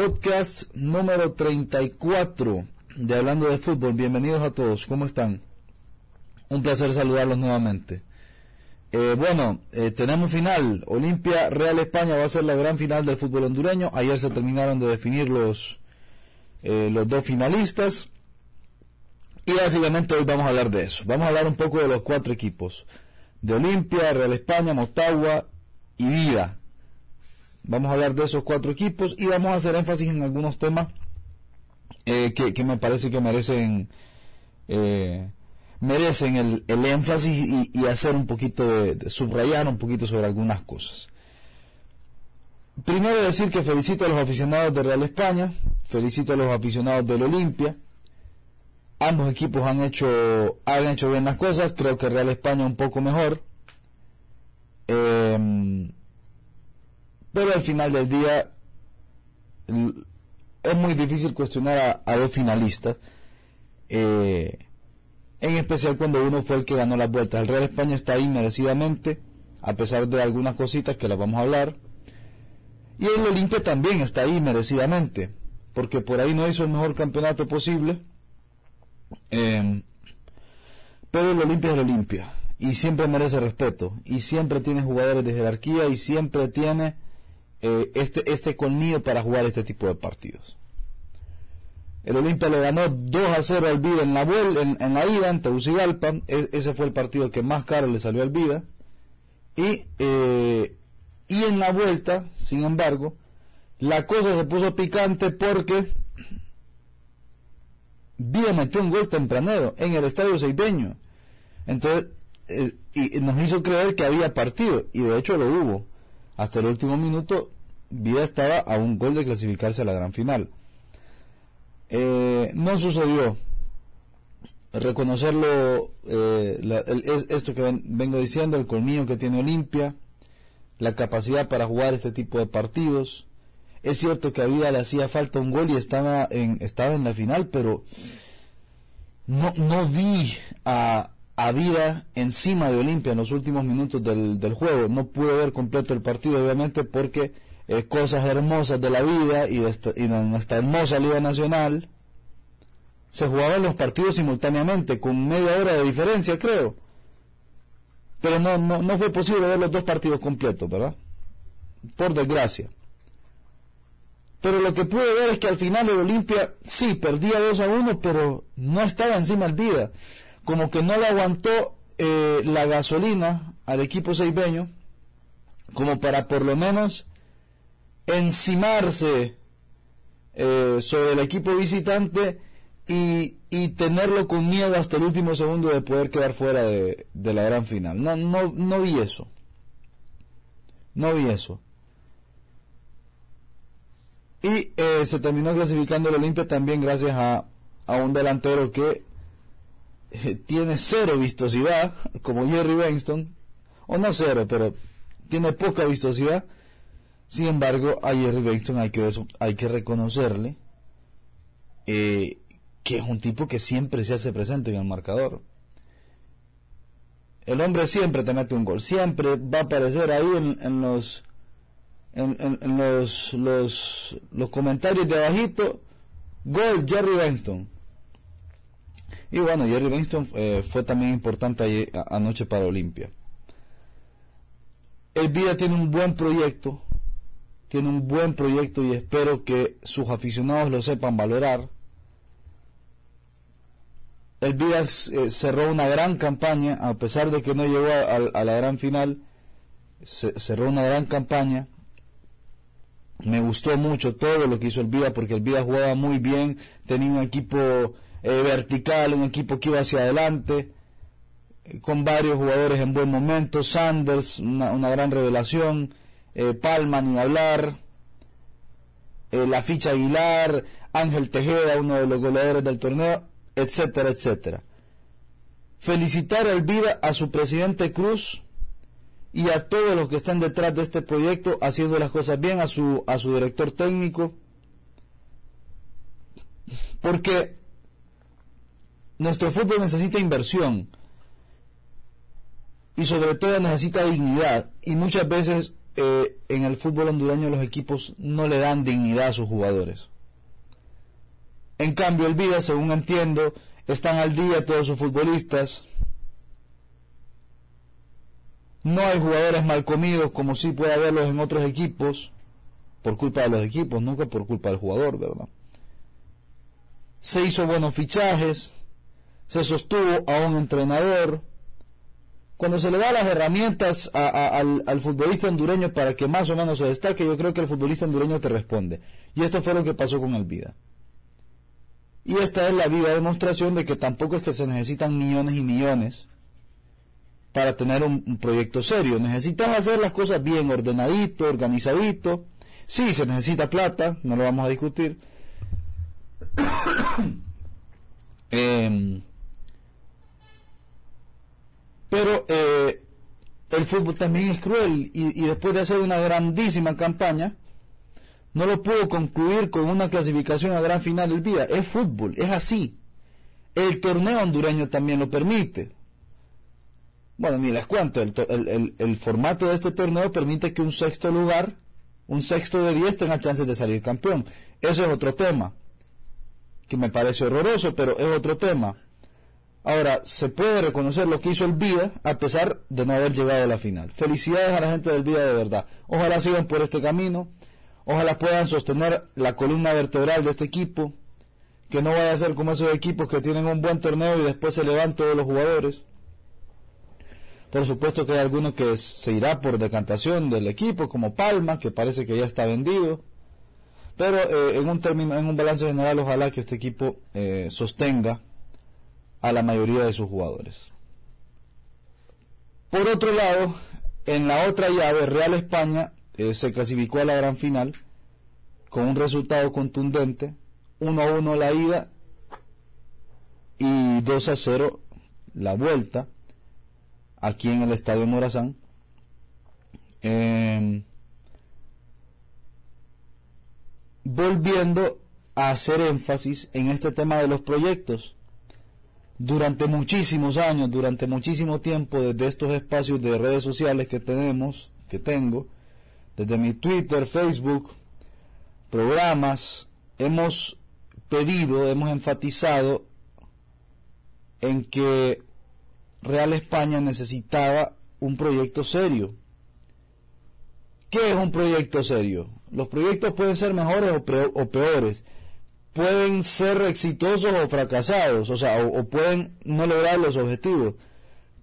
podcast número 34 de Hablando de Fútbol. Bienvenidos a todos, ¿cómo están? Un placer saludarlos nuevamente. Eh, bueno, eh, tenemos final. Olimpia Real España va a ser la gran final del fútbol hondureño. Ayer se terminaron de definir los, eh, los dos finalistas. Y básicamente hoy vamos a hablar de eso. Vamos a hablar un poco de los cuatro equipos. De Olimpia, Real España, Motagua y Vida. Vamos a hablar de esos cuatro equipos y vamos a hacer énfasis en algunos temas eh, que, me parece que merecen eh, merecen el, énfasis y, hacer un poquito de, subrayar un poquito sobre algunas cosas. Primero decir que felicito a los aficionados de Real España, felicito a los aficionados del Olimpia. Ambos equipos han hecho han hecho bien las cosas, creo que Real España un poco mejor. Eh, pero al final del día es muy difícil cuestionar a, dos finalistas, eh, en especial cuando uno fue el que ganó las vueltas. El Real España está ahí merecidamente, a pesar de algunas cositas que las vamos a hablar. Y el Olimpia también está ahí merecidamente, porque por ahí no hizo el mejor campeonato posible. Eh, pero el Olimpia es el Olimpia, y siempre merece respeto, y siempre tiene jugadores de jerarquía, y siempre tiene eh, este, este colmillo para jugar este tipo de partidos. El Olimpia le ganó 2 a 0 al Vida en la, en, en la ida en Tegucigalpa. E, ese fue el partido que más caro le salió al Vida. Y, eh, y en la vuelta, sin embargo, la cosa se puso picante porque Vida metió un gol tempranero en el estadio seideño. Entonces, eh, y nos hizo creer que había partido, y de hecho lo hubo hasta el último minuto, Vida estaba a un gol de clasificarse a la gran final. Eh, no sucedió. Reconocerlo, eh, esto que vengo diciendo, el colmillo que tiene Olimpia, la capacidad para jugar este tipo de partidos. Es cierto que a Vida le hacía falta un gol y estaba en, estaba en la final, pero no, no vi a, a vida encima de Olimpia en los últimos minutos del, del, juego. No pude ver completo el partido, obviamente, porque eh, cosas hermosas de la vida y de, esta, y de nuestra hermosa Liga Nacional se jugaban los partidos simultáneamente, con media hora de diferencia, creo. Pero no, no, no fue posible ver los dos partidos completos, ¿verdad? Por desgracia. Pero lo que pude ver es que al final el Olimpia sí perdía 2 a 1, pero no estaba encima el vida como que no le aguantó eh, la gasolina al equipo seibeño como para por lo menos encimarse eh, sobre el equipo visitante y, y, tenerlo con miedo hasta el último segundo de poder quedar fuera de, de la gran final. No, no, no vi eso. No vi eso. Y eh, se terminó clasificando el Olimpia también gracias a, a un delantero que eh, tiene cero vistosidad, como Jerry Benston, o no cero, pero tiene poca vistosidad. Sin embargo, a Jerry Benston hay que, hay que reconocerle eh, que es un tipo que siempre se hace presente en el marcador. El hombre siempre te mete un gol, siempre va a aparecer ahí en, los en, los, los, los comentarios de abajito, gol Jerry Benston y bueno, Jerry Winston eh, fue también importante anoche para Olimpia. El Vida tiene un buen proyecto, tiene un buen proyecto y espero que sus aficionados lo sepan valorar. El Vida eh, cerró una gran campaña, a pesar de que no llegó a, la gran final, cerró una gran campaña. Me gustó mucho todo lo que hizo el Vida porque el Vida jugaba muy bien, tenía un equipo eh, vertical, un equipo que iba hacia adelante, eh, con varios jugadores en buen momento, Sanders, una, gran revelación, eh, Palma ni hablar, la ficha Aguilar, Ángel Tejeda, uno de los goleadores del torneo, etcétera, etcétera. Felicitar al vida a su presidente Cruz y a todos los que están detrás de este proyecto haciendo las cosas bien, a su, a su director técnico, porque nuestro fútbol necesita inversión y sobre todo necesita dignidad y muchas veces eh, en el fútbol hondureño los equipos no le dan dignidad a sus jugadores. En cambio, el Vida, según entiendo, están al día todos sus futbolistas. No hay jugadores mal comidos como sí puede haberlos en otros equipos, por culpa de los equipos, nunca por culpa del jugador, ¿verdad? Se hizo buenos fichajes, se sostuvo a un entrenador. Cuando se le da las herramientas al, al, futbolista hondureño para que más o menos se destaque, yo creo que el futbolista hondureño te responde. Y esto fue lo que pasó con el Vida. Y esta es la viva demostración de que tampoco es que se necesitan millones y millones para tener un, proyecto serio. Necesitan hacer las cosas bien, ordenadito, organizadito. Sí, se necesita plata, no lo vamos a discutir. Em, pero eh, el fútbol también es cruel y, después de hacer una grandísima campaña, no lo puedo concluir con una clasificación a gran final del vida. Es fútbol, es así. El torneo hondureño también lo permite. Bueno, ni les cuento, el, formato de este torneo permite que un sexto lugar, un sexto de diez tenga chances de salir campeón. Eso es otro tema, que me parece horroroso, pero es otro tema. Ahora, se puede reconocer lo que hizo el Vida a pesar de no haber llegado a la final. Felicidades a la gente del Vida de verdad. Ojalá sigan por este camino. Ojalá puedan sostener la columna vertebral de este equipo, que no vaya a ser como esos equipos que tienen un buen torneo y después se levantan todos los jugadores. Por supuesto que hay alguno que se irá por decantación del equipo, como Palma, que parece que ya está vendido. Pero eh, en un término, en un balance general, ojalá que este equipo eh, sostenga a la mayoría de sus jugadores. Por otro lado, en la otra llave, Real España eh, se clasificó a la gran final con un resultado contundente, 1 a 1 la ida y 2 a 0 la vuelta aquí en el Estadio Morazán. Em, volviendo a hacer énfasis en este tema de los proyectos. Durante muchísimos años, durante muchísimo tiempo, desde estos espacios de redes sociales que tenemos, que tengo, desde mi Twitter, Facebook, programas, hemos pedido, hemos enfatizado en que Real España necesitaba un proyecto serio. ¿Qué es un proyecto serio? Los proyectos pueden ser mejores o, peores, pueden ser exitosos o fracasados, o sea, o, pueden no lograr los objetivos,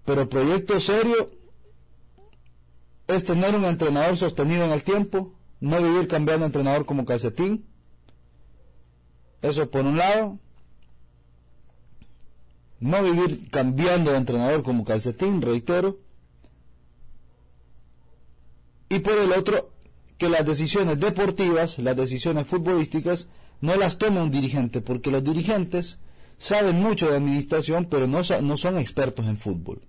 pero proyecto serio es tener un entrenador sostenido en el tiempo, no vivir cambiando entrenador como calcetín. Eso por un lado. No vivir cambiando de entrenador como calcetín, reitero. Y por el otro, que las decisiones deportivas, las decisiones futbolísticas, no las tome un dirigente, porque los dirigentes saben mucho de administración, pero no, no son expertos en fútbol.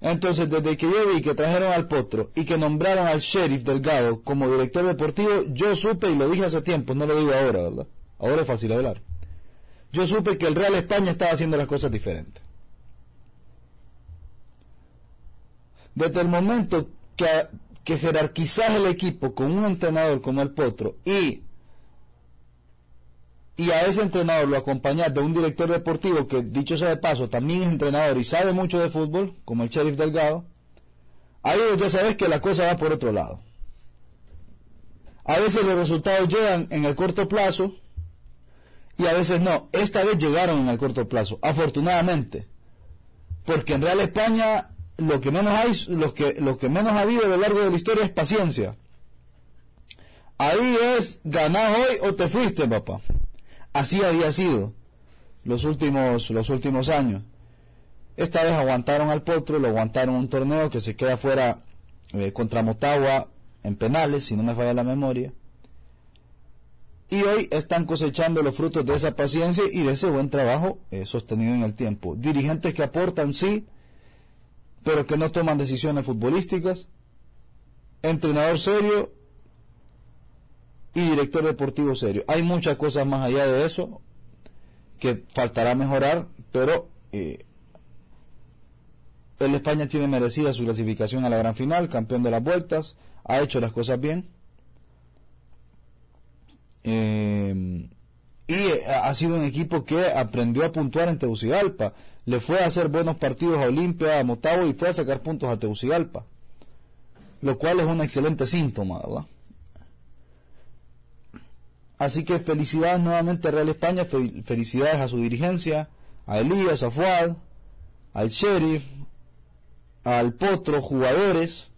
Entonces, desde que yo vi que trajeron al Potro y que nombraron al sheriff Delgado como director deportivo, yo supe, y lo dije hace tiempo, no lo digo ahora, ¿verdad? Ahora es fácil hablar. Yo supe que el Real España estaba haciendo las cosas diferentes. Desde el momento que, que el equipo con un entrenador como el Potro y y a ese entrenador lo acompañas de un director deportivo que, dicho sea de paso, también es entrenador y sabe mucho de fútbol, como el Sheriff Delgado, ahí ya sabes que la cosa va por otro lado. A veces los resultados llegan en el corto plazo y a veces no. Esta vez llegaron en el corto plazo, afortunadamente. Porque en Real España lo que menos hay, lo que, lo que menos ha habido a lo largo de la historia es paciencia. Ahí es ganar hoy o te fuiste, papá. Así había sido los últimos, los últimos años. Esta vez aguantaron al Potro, lo aguantaron un torneo que se queda fuera eh, contra Motagua en penales, si no me falla la memoria. Y hoy están cosechando los frutos de esa paciencia y de ese buen trabajo eh, sostenido en el tiempo. Dirigentes que aportan, sí, pero que no toman decisiones futbolísticas. Entrenador serio y director deportivo serio. Hay muchas cosas más allá de eso que faltará mejorar, pero eh, el España tiene merecida su clasificación a la gran final, campeón de las vueltas, ha hecho las cosas bien. Eh, y ha sido un equipo que aprendió a puntuar en Tegucigalpa. Le fue a hacer buenos partidos a Olimpia, a Motagua y fue a sacar puntos a Tegucigalpa. Lo cual es un excelente síntoma, ¿verdad? Así que felicidades nuevamente a Real España, felicidades a su dirigencia, a Elías, a Fuad, al Sheriff, al Potro, jugadores,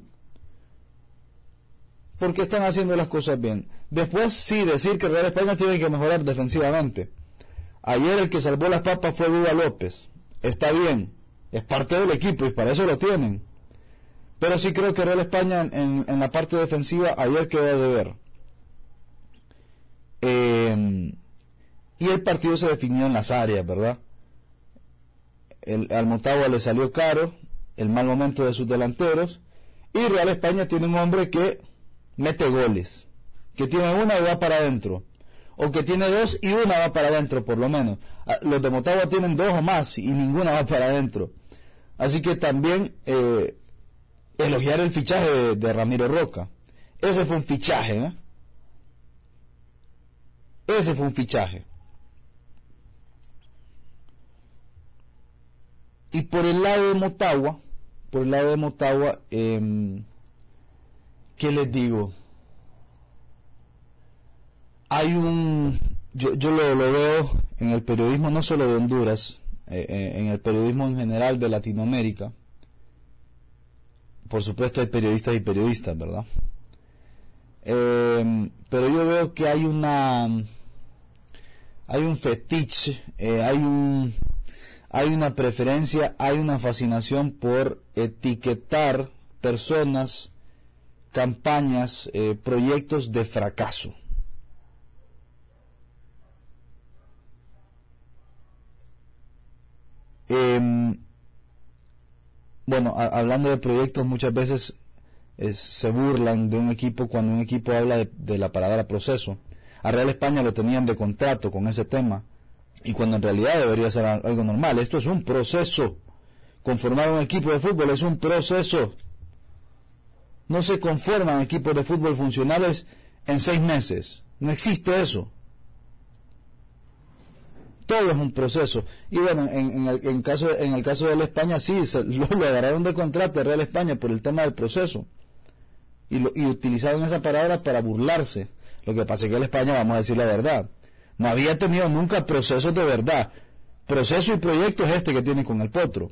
porque están haciendo las cosas bien. Después sí, decir que Real España tiene que mejorar defensivamente. Ayer el que salvó las papas fue Viva López. Está bien, es parte del equipo y para eso lo tienen. Pero sí creo que Real España en, la parte defensiva ayer quedó de ver. Eh, y el partido se definió en las áreas, ¿verdad? El, al Motagua le salió caro el mal momento de sus delanteros. Y Real España tiene un hombre que mete goles, que tiene una y va para adentro, o que tiene dos y una va para adentro por lo menos. Ah, los de Motagua tienen dos o más y ninguna va para adentro. Así que también eh, elogiar el fichaje de, Ramiro Roca. Ese fue un fichaje, ¿eh? Ese fue un fichaje. Y por el lado de Motagua, por el lado de Motagua, eh, ¿qué les digo? Hay un, yo, yo lo, veo en el periodismo no solo de Honduras, eh, eh, en el periodismo en general de Latinoamérica. Por supuesto hay periodistas y periodistas, ¿verdad? Eh, pero yo veo que hay una, hay un fetiche, hay un, hay una preferencia, hay una fascinación por etiquetar personas, campañas, eh, proyectos de fracaso. Em, bueno, hablando de proyectos, muchas veces se burlan de un equipo cuando un equipo habla de, la palabra proceso. A Real España lo tenían de contrato con ese tema y cuando en realidad debería ser algo normal. Esto es un proceso. Conformar un equipo de fútbol es un proceso. No se conforman equipos de fútbol funcionales en seis meses. No existe eso. Todo es un proceso. Y bueno, en, el, caso, en el caso de la España sí, se, lo, agarraron de contrato Real España por el tema del proceso. Y, lo, y utilizaron esa palabra para burlarse. Lo que pasa es que la España, vamos a decir la verdad, no había tenido nunca procesos de verdad. Proceso y proyecto es este que tiene con el potro.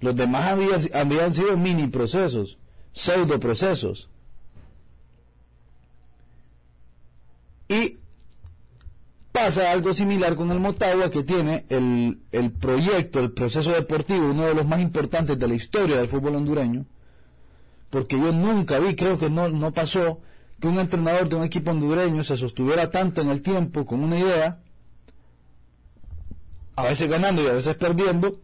Los demás habían, habían sido mini procesos, pseudo procesos. Y pasa algo similar con el Motagua que tiene el, el, proyecto, el proceso deportivo, uno de los más importantes de la historia del fútbol hondureño, porque yo nunca vi, creo que no, no pasó, que un entrenador de un equipo hondureño se sostuviera tanto en el tiempo con una idea, a veces ganando y a veces perdiendo,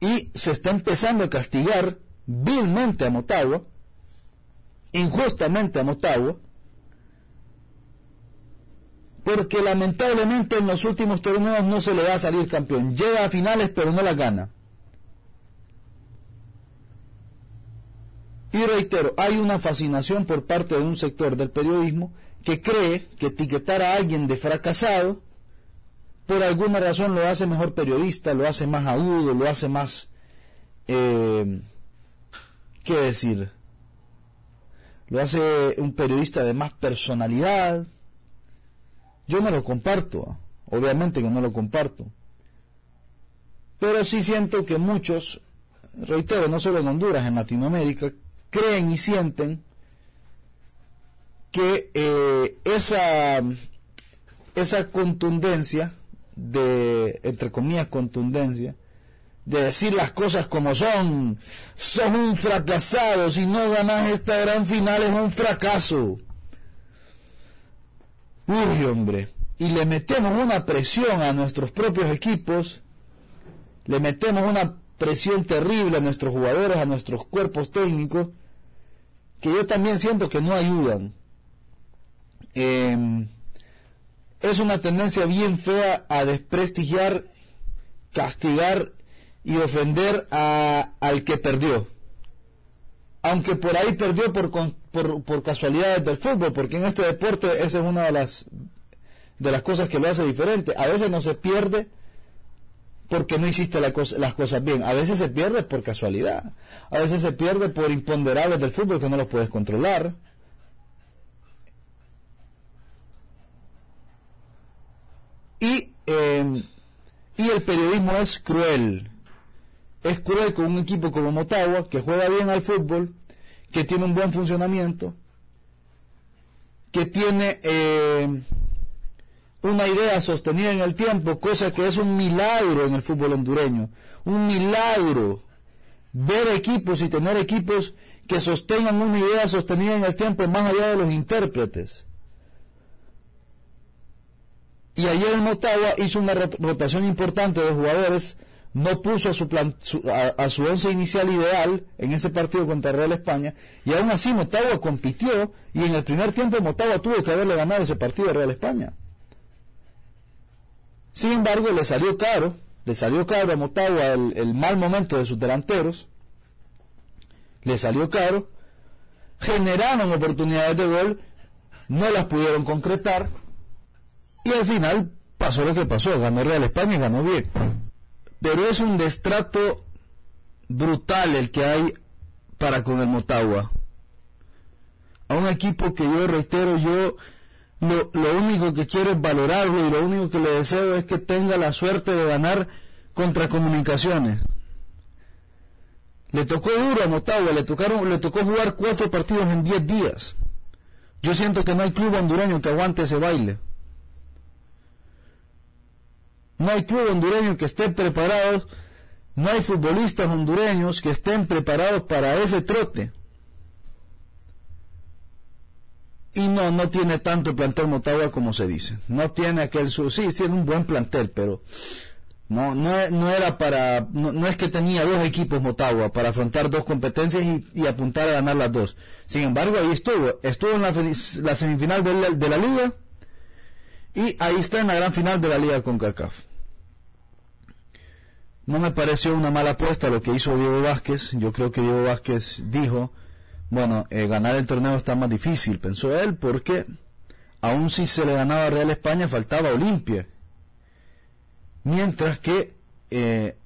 y se está empezando a castigar vilmente a Motagua, injustamente a Motagua, porque lamentablemente en los últimos torneos no se le va a salir campeón. Llega a finales pero no las gana. Y reitero, hay una fascinación por parte de un sector del periodismo que cree que etiquetar a alguien de fracasado por alguna razón lo hace mejor periodista, lo hace más agudo, lo hace más... Eh, ¿Qué decir? Lo hace un periodista de más personalidad. Yo no lo comparto, obviamente que no lo comparto. Pero sí siento que muchos, reitero, no solo en Honduras, en Latinoamérica, creen y sienten que eh, esa, esa contundencia de, entre comillas, contundencia, de decir las cosas como son, son un fracasado, si no ganas esta gran final es un fracaso. Uy, hombre, y le metemos una presión a nuestros propios equipos, le metemos una presión terrible a nuestros jugadores, a nuestros cuerpos técnicos, que yo también siento que no ayudan. Em, es una tendencia bien fea a desprestigiar, castigar y ofender a, al que perdió. Aunque por ahí perdió por, por, por casualidades del fútbol, porque en este deporte esa es una de las, de las cosas que lo hace diferente. A veces no se pierde porque no hiciste las cosas bien. A veces se pierde por casualidad. A veces se pierde por imponderables del fútbol que no los puedes controlar. Y, em, y el periodismo es cruel. Es cruel con un equipo como Motagua, que juega bien al fútbol, que tiene un buen funcionamiento, que tiene... Eh, una idea sostenida en el tiempo, cosa que es un milagro en el fútbol hondureño, un milagro ver equipos y tener equipos que sostengan una idea sostenida en el tiempo más allá de los intérpretes. Y ayer el Motagua hizo una rotación importante de jugadores, no puso a su, a, su once inicial ideal en ese partido contra Real España, y aún así Motagua compitió, y en el primer tiempo Motagua tuvo que haberle ganado ese partido a Real España. Sin embargo, le salió caro, le salió caro a Motagua el, mal momento de sus delanteros, le salió caro, generaron oportunidades de gol, no las pudieron concretar, y al final pasó lo que pasó, ganó Real España y ganó bien. Pero es un destrato brutal el que hay para con el Motagua. A un equipo que yo reitero, yo lo, único que quiero es valorarlo y lo único que le deseo es que tenga la suerte de ganar contra comunicaciones. Le tocó duro a Motagua, le, tocaron, le tocó jugar cuatro partidos en diez días. Yo siento que no hay club hondureño que aguante ese baile. No hay club hondureño que esté preparado, no hay futbolistas hondureños que estén preparados para ese trote. Y no, no tiene tanto plantel Motagua como se dice. No tiene aquel su, sí, tiene un buen plantel, pero no, no, no era para, no, es que tenía dos equipos Motagua para afrontar dos competencias y, apuntar a ganar las dos. Sin embargo, ahí estuvo, estuvo en la, semifinal de la, de la, liga y ahí está en la gran final de la liga con CACAF. No me pareció una mala apuesta lo que hizo Diego Vázquez. Yo creo que Diego Vázquez dijo, bueno, eh, ganar el torneo está más difícil, pensó él, porque aún si se le ganaba a Real España faltaba Olimpia. Mientras que eh,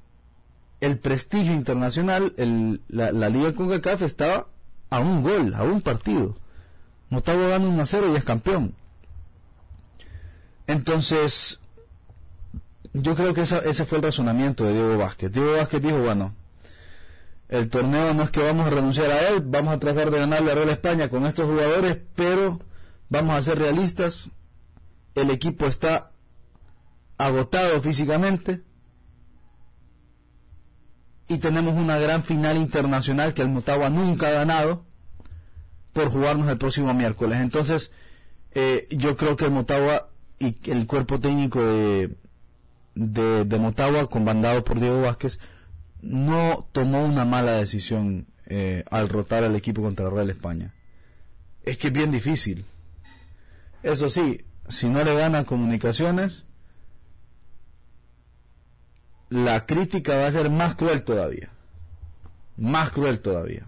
el prestigio internacional, el, la, la, Liga CONCACAF estaba a un gol, a un partido. Motagua gana un a 0 y es campeón. Entonces, yo creo que ese fue el razonamiento de Diego Vázquez. Diego Vázquez dijo, bueno, el torneo no es que vamos a renunciar a él, vamos a tratar de ganarle a Real España con estos jugadores, pero vamos a ser realistas, el equipo está agotado físicamente y tenemos una gran final internacional que el Motagua nunca ha ganado por jugarnos el próximo miércoles. Entonces, eh, yo creo que el Motagua y el cuerpo técnico de, de, de Motagua, comandado por Diego Vázquez, no tomó una mala decisión eh, al rotar al equipo contra Real España. Es que es bien difícil. Eso sí, si no le gana comunicaciones, la crítica va a ser más cruel todavía. Más cruel todavía.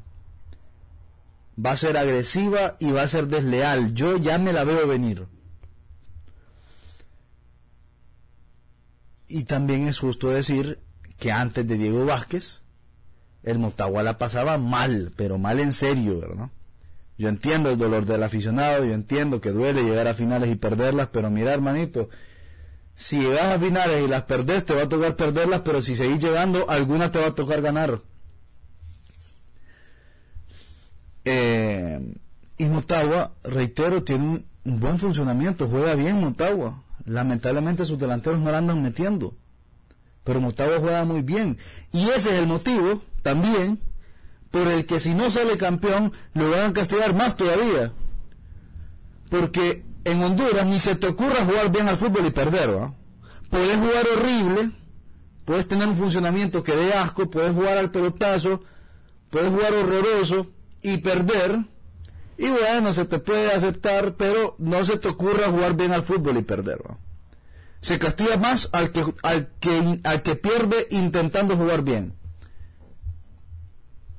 Va a ser agresiva y va a ser desleal. Yo ya me la veo venir. Y también es justo decir que antes de Diego Vázquez, el Motagua la pasaba mal, pero mal en serio, ¿verdad? Yo entiendo el dolor del aficionado, yo entiendo que duele llegar a finales y perderlas, pero mira, hermanito, si llegas a finales y las perdés, te va a tocar perderlas, pero si seguís llegando, alguna te va a tocar ganar. Eh, y Motagua, reitero, tiene un, un, buen funcionamiento, juega bien Motagua. Lamentablemente sus delanteros no la andan metiendo pero Motagua juega muy bien. Y ese es el motivo también por el que si no sale campeón lo van a castigar más todavía. Porque en Honduras ni se te ocurra jugar bien al fútbol y perder, ¿va? Puedes jugar horrible, puedes tener un funcionamiento que dé asco, puedes jugar al pelotazo, puedes jugar horroroso y perder. Y bueno, se te puede aceptar, pero no se te ocurra jugar bien al fútbol y perder, ¿va? Se castiga más al que, al que, al que pierde intentando jugar bien.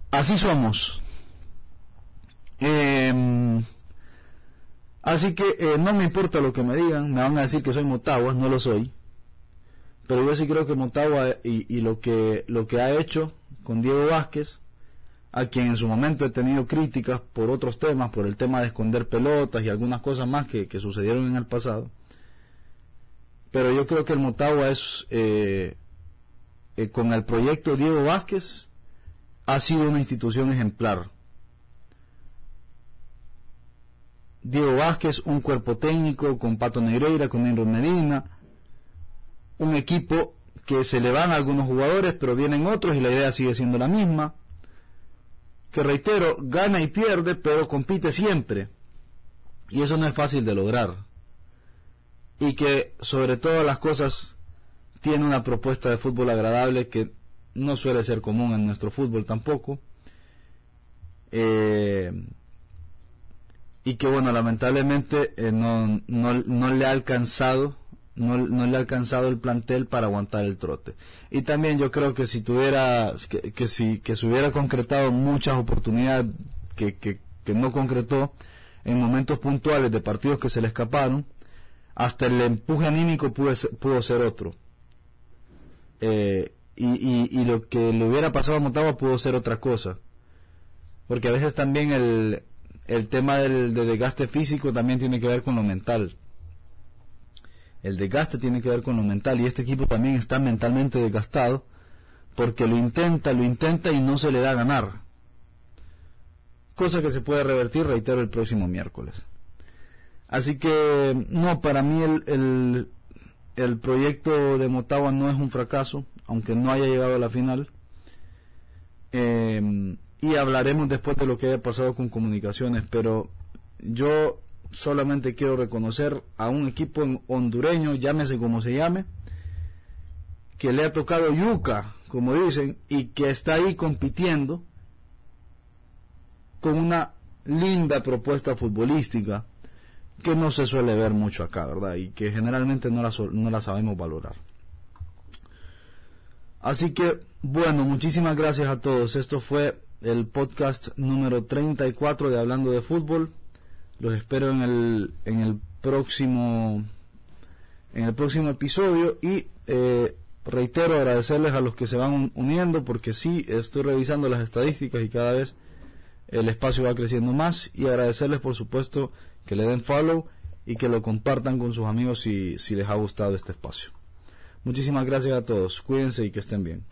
Así somos. Em, así que eh, no me importa lo que me digan, me van a decir que soy Motagua, no lo soy. Pero yo sí creo que Motagua y, y lo que lo que ha hecho con Diego Vázquez, a quien en su momento he tenido críticas por otros temas, por el tema de esconder pelotas y algunas cosas más que, que sucedieron en el pasado. Pero yo creo que el Motagua es, eh, eh, con el proyecto Diego Vázquez, ha sido una institución ejemplar. Diego Vázquez, un cuerpo técnico con Pato Negreira, con Enro Medina, un equipo que se le van algunos jugadores, pero vienen otros y la idea sigue siendo la misma. Que reitero, gana y pierde, pero compite siempre. Y eso no es fácil de lograr. Y que sobre todas las cosas tiene una propuesta de fútbol agradable que no suele ser común en nuestro fútbol tampoco. Eh, y que bueno, lamentablemente eh, no, no, no, le ha alcanzado, no, no, le ha alcanzado el plantel para aguantar el trote. Y también yo creo que si tuviera, que, que si que se hubiera concretado muchas oportunidades que, que, que, no concretó en momentos puntuales de partidos que se le escaparon, hasta el empuje anímico pudo ser, otro. Eh, y, lo que le hubiera pasado a Motagua pudo ser otra cosa. Porque a veces también el, el tema del, desgaste físico también tiene que ver con lo mental. El desgaste tiene que ver con lo mental y este equipo también está mentalmente desgastado porque lo intenta, lo intenta y no se le da a ganar. Cosa que se puede revertir, reitero, el próximo miércoles. Así que, no, para mí el, el, proyecto de Motagua no es un fracaso, aunque no haya llegado a la final. Eh, y hablaremos después de lo que haya pasado con comunicaciones, pero yo solamente quiero reconocer a un equipo hondureño, llámese como se llame, que le ha tocado yuca, como dicen, y que está ahí compitiendo con una linda propuesta futbolística que no se suele ver mucho acá, ¿verdad? Y que generalmente no la, no la sabemos valorar. Así que, bueno, muchísimas gracias a todos. Esto fue el podcast número 34 de Hablando de Fútbol. Los espero en el, en el próximo en el próximo episodio y eh, reitero agradecerles a los que se van uniendo porque sí estoy revisando las estadísticas y cada vez el espacio va creciendo más y agradecerles por supuesto que le den follow y que lo compartan con sus amigos si, si les ha gustado este espacio. Muchísimas gracias a todos, cuídense y que estén bien.